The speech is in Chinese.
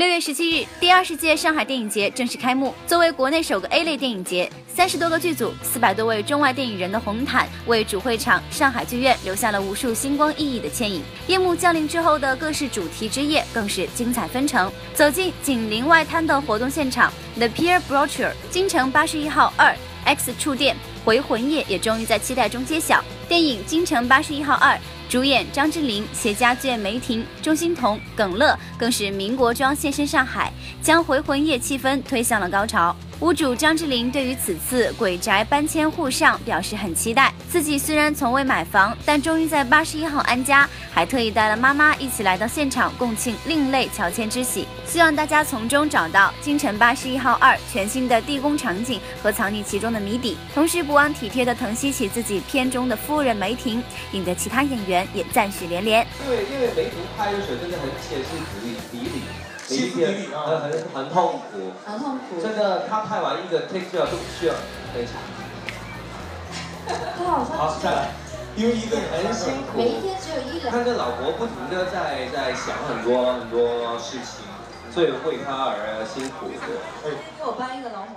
六月十七日，第二十届上海电影节正式开幕。作为国内首个 A 类电影节，三十多个剧组、四百多位中外电影人的红毯，为主会场上海剧院留下了无数星光熠熠的倩影。夜幕降临之后的各式主题之夜，更是精彩纷呈。走进紧邻外滩的活动现场，The Pier Brochure，京城八十一号二 X 触电回魂夜也终于在期待中揭晓。电影《京城八十一号二》。主演张智霖、携家眷梅婷、钟欣桐、耿乐更是民国装现身上海，将回魂夜气氛推向了高潮。屋主张智霖对于此次鬼宅搬迁户上表示很期待，自己虽然从未买房，但终于在八十一号安家，还特意带了妈妈一起来到现场共庆另类乔迁之喜。希望大家从中找到京城八十一号二全新的地宫场景和藏匿其中的谜底，同时不忘体贴的疼惜起自己片中的夫人梅婷，引得其他演员也赞许连连。因为因为梅婷拍的时候真的很歇斯底里，底里。歇斯底里啊，很很很痛苦，很痛苦。真的，他拍完一个 take 就要都需要非常。他好像好再来，因为一个人很辛苦，每一天只有一两。他跟老婆不停的在在想很多很多事情，所以为他而辛苦的。给我搬一个老婆。